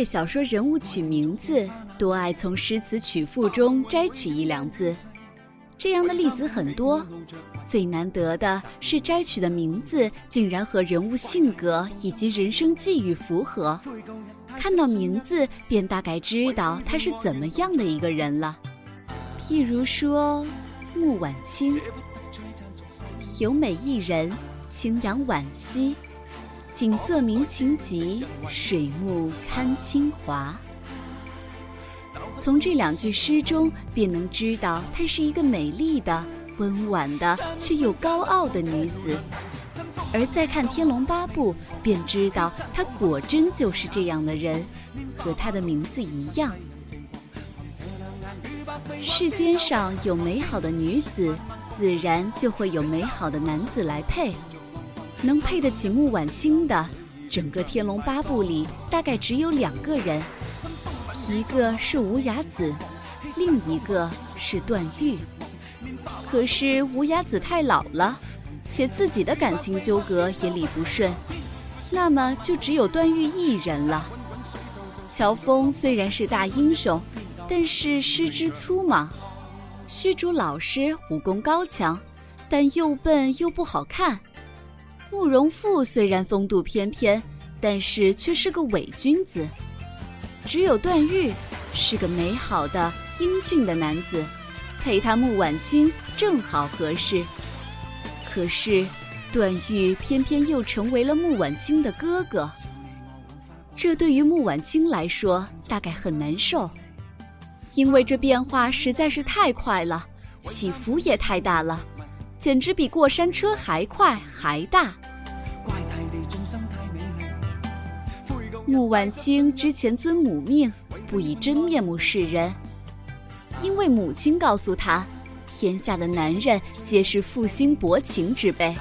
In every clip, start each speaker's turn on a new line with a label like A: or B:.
A: 为小说人物取名字，多爱从诗词曲赋中摘取一两字，这样的例子很多。最难得的是摘取的名字竟然和人物性格以及人生际遇符合，看到名字便大概知道他是怎么样的一个人了。譬如说，穆婉清，有美一人，清扬惋惜。景色明情急，水木堪清华。从这两句诗中，便能知道她是一个美丽的、温婉的却又高傲的女子。而再看《天龙八部》，便知道她果真就是这样的人，和她的名字一样。世间上有美好的女子，自然就会有美好的男子来配。能配得起穆婉清的，整个《天龙八部》里大概只有两个人，一个是无崖子，另一个是段誉。可是无崖子太老了，且自己的感情纠葛也理不顺，那么就只有段誉一人了。乔峰虽然是大英雄，但是师之粗莽；虚竹老实，武功高强，但又笨又不好看。慕容复虽然风度翩翩，但是却是个伪君子。只有段誉是个美好的英俊的男子，配他穆婉清正好合适。可是段誉偏偏又成为了穆婉清的哥哥，这对于穆婉清来说大概很难受，因为这变化实在是太快了，起伏也太大了。简直比过山车还快还大。穆婉清之前遵母命，不以真面目示人，因为母亲告诉他，天下的男人皆是负心薄情之辈。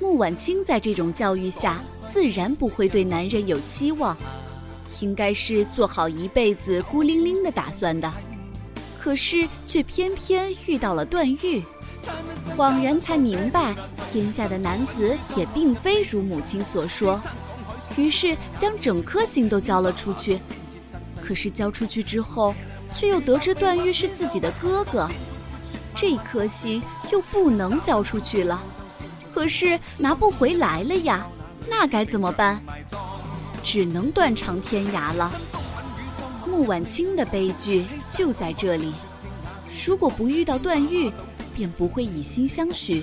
A: 穆婉清在这种教育下，自然不会对男人有期望，应该是做好一辈子孤零零的打算的。可是却偏偏遇到了段誉。恍然才明白，天下的男子也并非如母亲所说，于是将整颗心都交了出去。可是交出去之后，却又得知段誉是自己的哥哥，这颗心又不能交出去了。可是拿不回来了呀，那该怎么办？只能断肠天涯了。穆婉清的悲剧就在这里。如果不遇到段誉，便不会以心相许；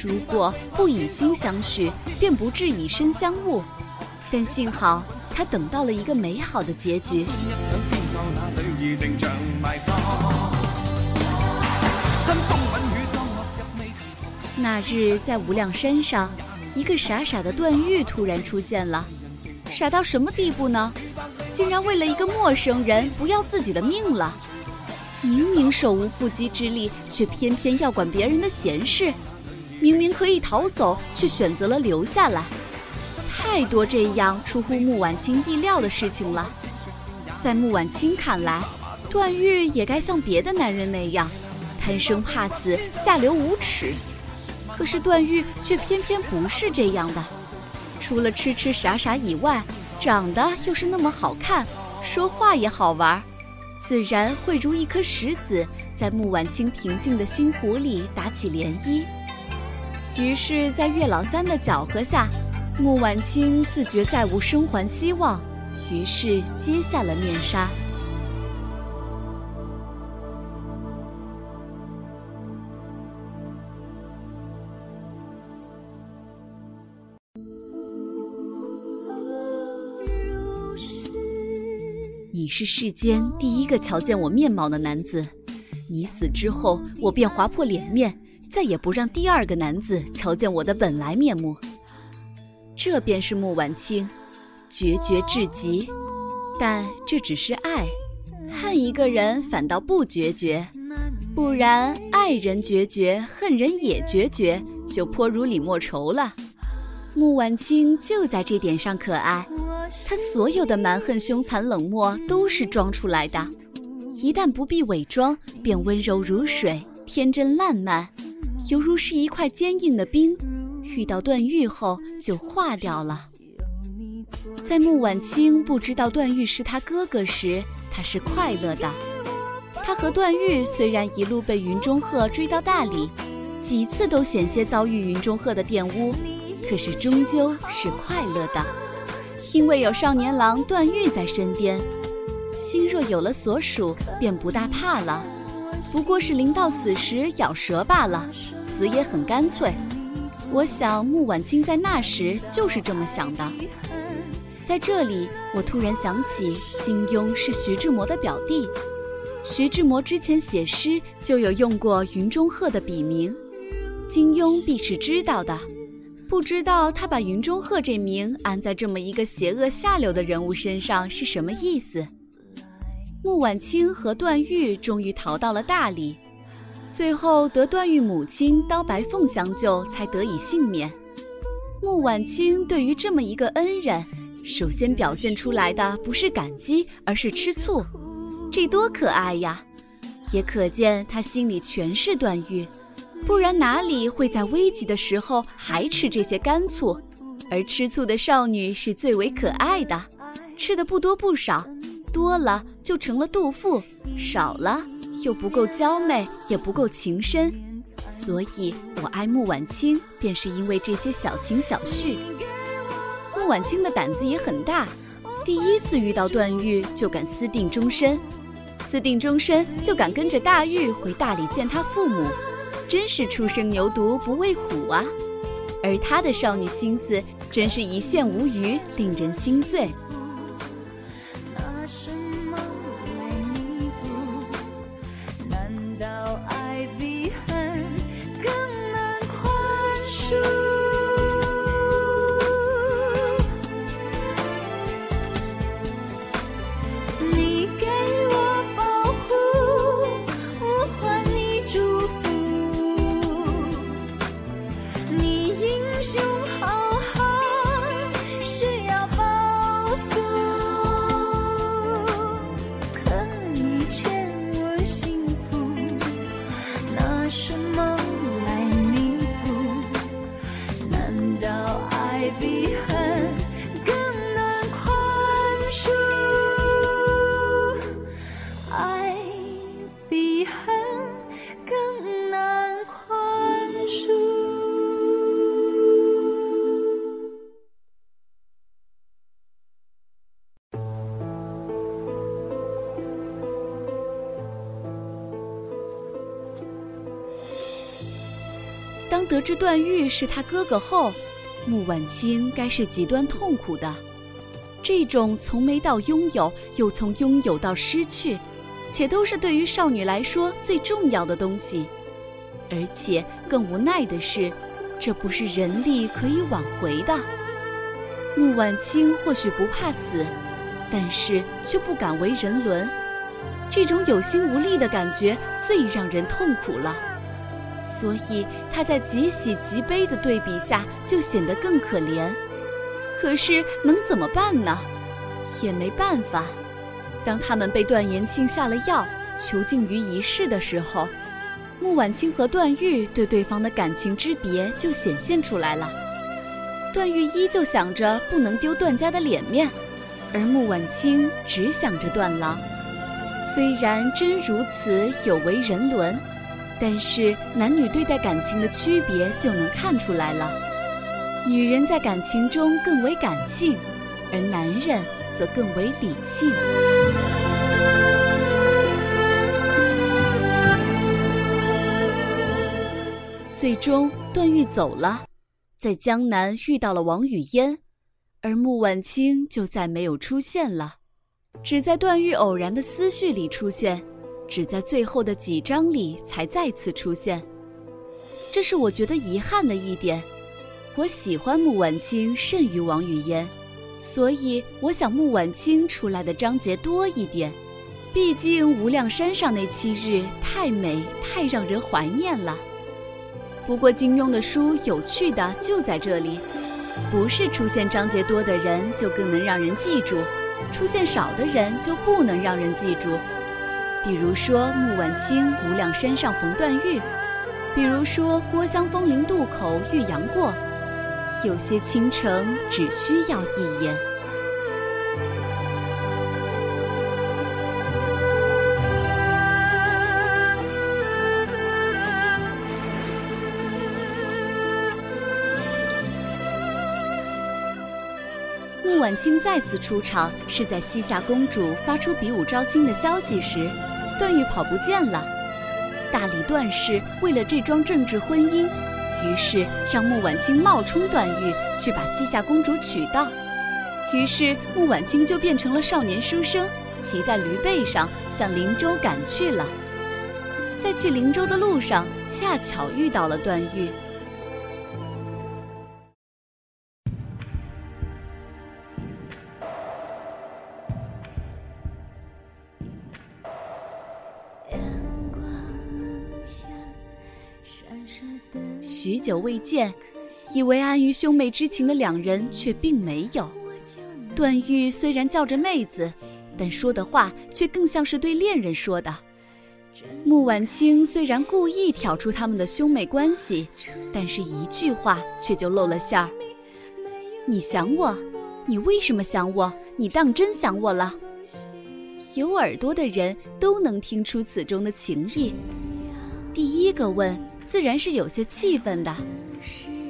A: 如果不以心相许，便不至以身相误。但幸好他等到了一个美好的结局。那日在无量山上，一个傻傻的段誉突然出现了。傻到什么地步呢？竟然为了一个陌生人不要自己的命了。明明手无缚鸡之力，却偏偏要管别人的闲事；明明可以逃走，却选择了留下来。太多这样出乎穆婉清意料的事情了。在穆婉清看来，段誉也该像别的男人那样，贪生怕死、下流无耻。可是段誉却偏偏不是这样的，除了痴痴傻傻以外，长得又是那么好看，说话也好玩。自然会如一颗石子，在穆婉清平静的心湖里打起涟漪。于是，在岳老三的搅和下，穆婉清自觉再无生还希望，于是揭下了面纱。是世间第一个瞧见我面貌的男子，你死之后，我便划破脸面，再也不让第二个男子瞧见我的本来面目。这便是穆婉清，决绝至极。但这只是爱，恨一个人反倒不决绝，不然爱人决绝，恨人也决绝，就颇如李莫愁了。穆婉清就在这点上可爱。他所有的蛮横、凶残、冷漠都是装出来的，一旦不必伪装，便温柔如水，天真烂漫，犹如是一块坚硬的冰，遇到段誉后就化掉了。在穆婉清不知道段誉是他哥哥时，他是快乐的。他和段誉虽然一路被云中鹤追到大理，几次都险些遭遇云中鹤的玷污，可是终究是快乐的，因为有少年郎段誉在身边。心若有了所属，便不大怕了。不过是临到死时咬舌罢了，死也很干脆。我想穆婉清在那时就是这么想的。在这里，我突然想起金庸是徐志摩的表弟，徐志摩之前写诗就有用过云中鹤的笔名，金庸必是知道的。不知道他把云中鹤这名安在这么一个邪恶下流的人物身上是什么意思？穆婉清和段誉终于逃到了大理，最后得段誉母亲刀白凤相救，才得以幸免。穆婉清对于这么一个恩人，首先表现出来的不是感激，而是吃醋，这多可爱呀！也可见他心里全是段誉，不然哪里会在危急的时候还吃这些干醋？而吃醋的少女是最为可爱的，吃的不多不少。多了就成了妒妇，少了又不够娇媚，也不够情深，所以我爱穆婉清，便是因为这些小情小绪。穆婉清的胆子也很大，第一次遇到段誉就敢私定终身，私定终身就敢跟着大玉回大理见他父母，真是初生牛犊不畏虎啊！而他的少女心思真是一线无余，令人心醉。当得知段誉是他哥哥后，穆婉清该是极端痛苦的。这种从没到拥有，又从拥有到失去，且都是对于少女来说最重要的东西。而且更无奈的是，这不是人力可以挽回的。穆婉清或许不怕死，但是却不敢为人伦。这种有心无力的感觉最让人痛苦了。所以他在极喜极悲的对比下，就显得更可怜。可是能怎么办呢？也没办法。当他们被段延庆下了药，囚禁于一室的时候，穆婉清和段誉对对方的感情之别就显现出来了。段誉依旧想着不能丢段家的脸面，而穆婉清只想着段郎。虽然真如此，有违人伦。但是男女对待感情的区别就能看出来了，女人在感情中更为感性，而男人则更为理性。最终，段誉走了，在江南遇到了王语嫣，而穆婉清就再没有出现了，只在段誉偶然的思绪里出现。只在最后的几章里才再次出现，这是我觉得遗憾的一点。我喜欢穆婉清甚于王语嫣，所以我想穆婉清出来的章节多一点。毕竟无量山上那七日太美，太让人怀念了。不过金庸的书有趣的就在这里，不是出现章节多的人就更能让人记住，出现少的人就不能让人记住。比如说穆婉清无量山上逢段誉，比如说郭襄风临渡口遇杨过，有些倾城只需要一眼。穆婉清再次出场是在西夏公主发出比武招亲的消息时，段誉跑不见了。大理段氏为了这桩政治婚姻，于是让穆婉清冒充段誉去把西夏公主娶到。于是穆婉清就变成了少年书生，骑在驴背上向灵州赶去了。在去灵州的路上，恰巧遇到了段誉。久未见，以为安于兄妹之情的两人却并没有。段誉虽然叫着妹子，但说的话却更像是对恋人说的。穆婉清虽然故意挑出他们的兄妹关系，但是一句话却就露了馅儿：“你想我？你为什么想我？你当真想我了？”有耳朵的人都能听出此中的情意。第一个问。自然是有些气愤的。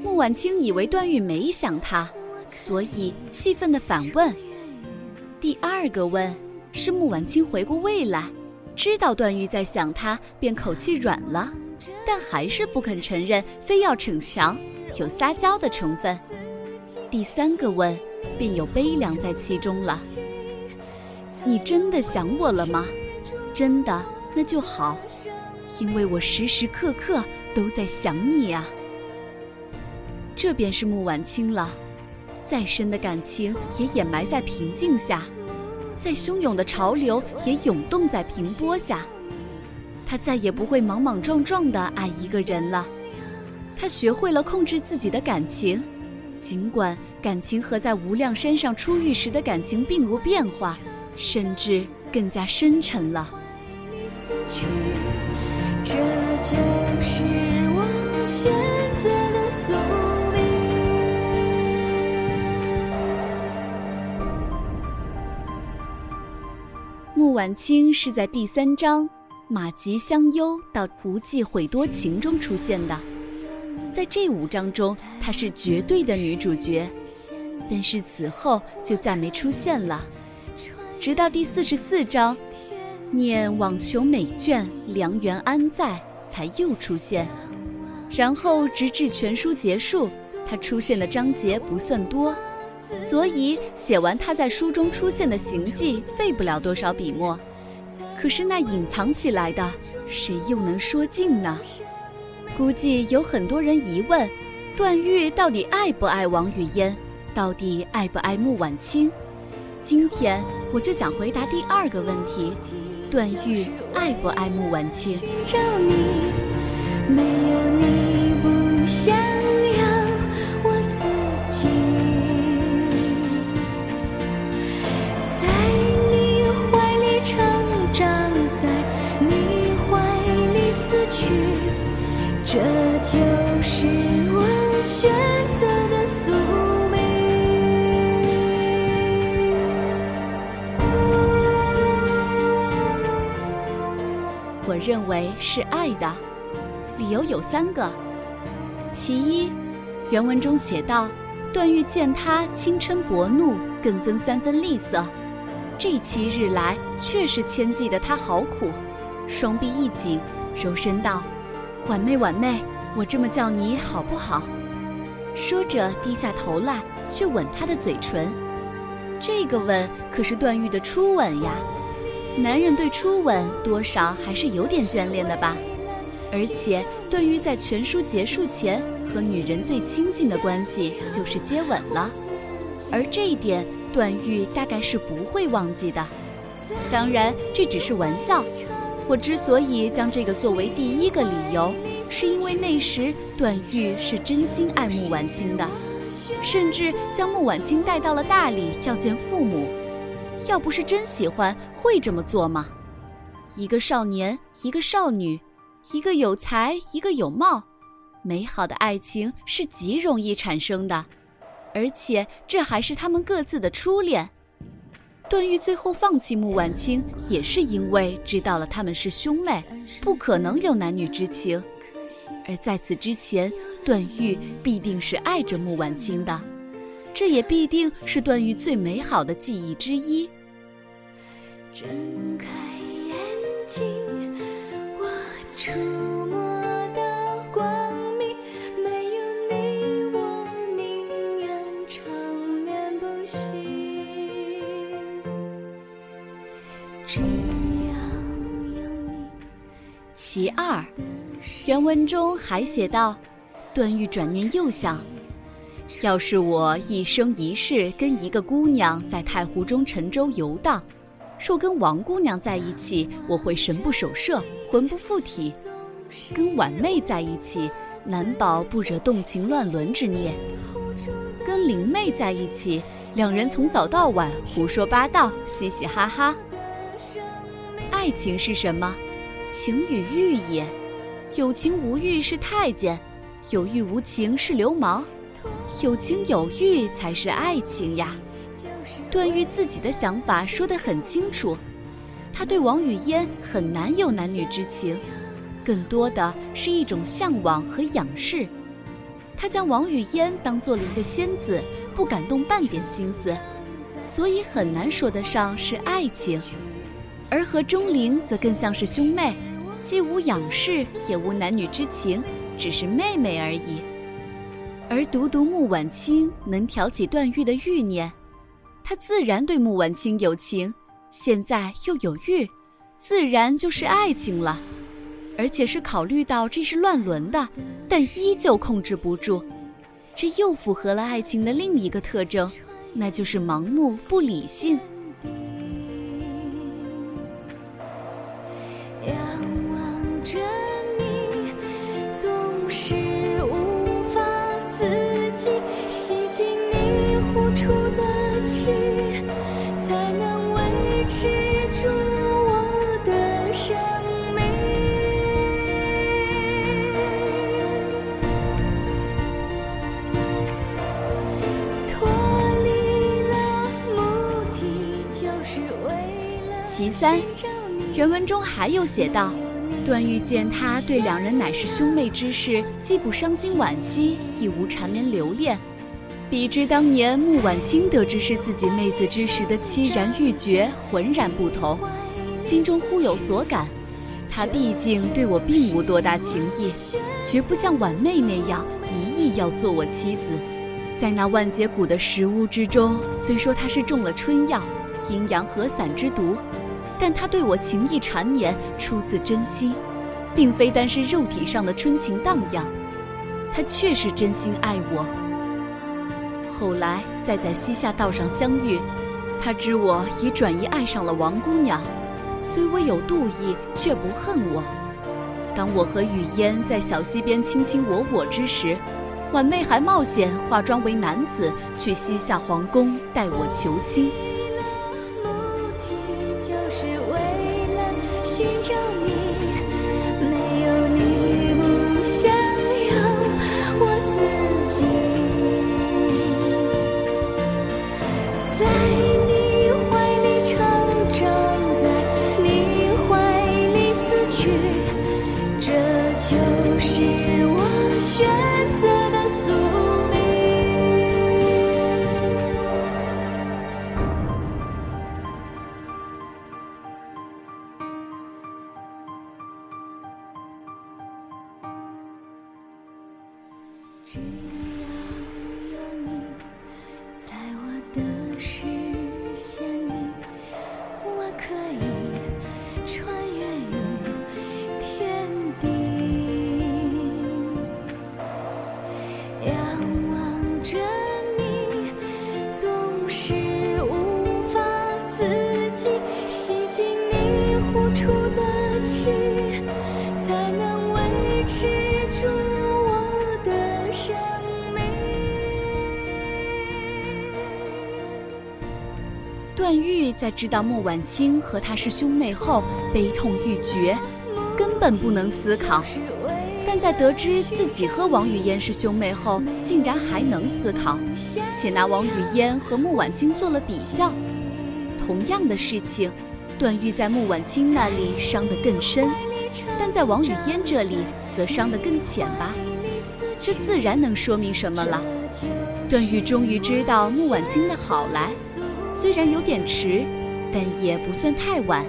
A: 穆婉清以为段誉没想他，所以气愤的反问。第二个问是穆婉清回过味来，知道段誉在想他，便口气软了，但还是不肯承认，非要逞强，有撒娇的成分。第三个问便有悲凉在其中了。你真的想我了吗？真的，那就好，因为我时时刻刻。都在想你啊，这便是穆婉清了。再深的感情也掩埋在平静下，再汹涌的潮流也涌动在平波下。他再也不会莽莽撞撞地爱一个人了。他学会了控制自己的感情，尽管感情和在无量山上初遇时的感情并无变化，甚至更加深沉了。这就是穆婉清是在第三章“马吉相忧到胡记悔多情”中出现的，在这五章中，她是绝对的女主角，但是此后就再没出现了，直到第四十四章。念网球美眷，良缘安在？才又出现，然后直至全书结束，他出现的章节不算多，所以写完他在书中出现的行迹，费不了多少笔墨。可是那隐藏起来的，谁又能说尽呢？估计有很多人疑问：段誉到底爱不爱王语嫣？到底爱不爱穆婉清？今天我就想回答第二个问题。段誉爱不爱穆婉清？没有你认为是爱的，理由有三个。其一，原文中写道：“段誉见他轻嗔薄怒，更增三分厉色。”这七日来，确实牵记得他好苦。双臂一紧，柔声道：“婉妹，婉妹，我这么叫你好不好？”说着低下头来，去吻她的嘴唇。这个吻可是段誉的初吻呀。男人对初吻多少还是有点眷恋的吧，而且段誉在全书结束前和女人最亲近的关系就是接吻了，而这一点段誉大概是不会忘记的。当然这只是玩笑，我之所以将这个作为第一个理由，是因为那时段誉是真心爱穆婉清的，甚至将穆婉清带到了大理要见父母。要不是真喜欢，会这么做吗？一个少年，一个少女，一个有才，一个有貌，美好的爱情是极容易产生的，而且这还是他们各自的初恋。段誉最后放弃穆婉清，也是因为知道了他们是兄妹，不可能有男女之情。而在此之前，段誉必定是爱着穆婉清的。这也必定是段誉最美好的记忆之一。睁开眼睛，我触摸到光明，没有你，我宁愿长眠不醒。只要有你。其二，原文中还写道：段誉转念又想。要是我一生一世跟一个姑娘在太湖中沉舟游荡，若跟王姑娘在一起，我会神不守舍，魂不附体；跟婉妹在一起，难保不惹动情乱伦之念；跟灵妹在一起，两人从早到晚胡说八道，嘻嘻哈哈。爱情是什么？情与欲也。有情无欲是太监，有欲无情是流氓。有情有欲才是爱情呀！段誉自己的想法说得很清楚，他对王语嫣很难有男女之情，更多的是一种向往和仰视。他将王语嫣当做了一个仙子，不敢动半点心思，所以很难说得上是爱情。而和钟灵则更像是兄妹，既无仰视，也无男女之情，只是妹妹而已。而独独穆婉清能挑起段誉的欲念，他自然对穆婉清有情，现在又有欲，自然就是爱情了，而且是考虑到这是乱伦的，但依旧控制不住，这又符合了爱情的另一个特征，那就是盲目不理性。其三，原文中还有写道：段誉见他对两人乃是兄妹之事，既不伤心惋惜，亦无缠绵留恋。比之当年穆婉清得知是自己妹子之时的凄然欲绝，浑然不同，心中忽有所感。他毕竟对我并无多大情意，绝不像婉妹那样一意要做我妻子。在那万劫谷的石屋之中，虽说他是中了春药、阴阳合散之毒。但他对我情意缠绵，出自真心，并非单是肉体上的春情荡漾，他确实真心爱我。后来再在西夏道上相遇，他知我已转移爱上了王姑娘，虽微有妒意，却不恨我。当我和雨嫣在小溪边卿卿我我之时，婉妹还冒险化妆为男子去西夏皇宫代我求亲。在知道穆婉清和他是兄妹后，悲痛欲绝，根本不能思考；但在得知自己和王语嫣是兄妹后，竟然还能思考，且拿王语嫣和穆婉清做了比较。同样的事情，段誉在穆婉清那里伤得更深，但在王语嫣这里则伤得更浅吧？这自然能说明什么了？段誉终于知道穆婉清的好来，虽然有点迟，但也不算太晚。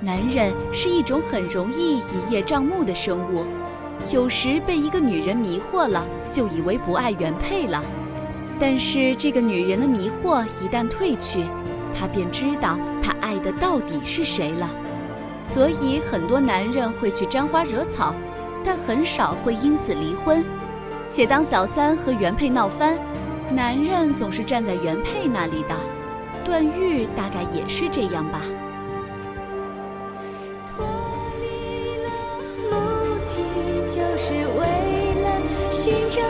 A: 男人是一种很容易一叶障目的生物，有时被一个女人迷惑了，就以为不爱原配了。但是这个女人的迷惑一旦褪去，他便知道他爱的到底是谁了。所以很多男人会去沾花惹草，但很少会因此离婚。且当小三和原配闹翻，男人总是站在原配那里的。段誉大概也是这样吧。
B: 脱离了目的就是为了寻找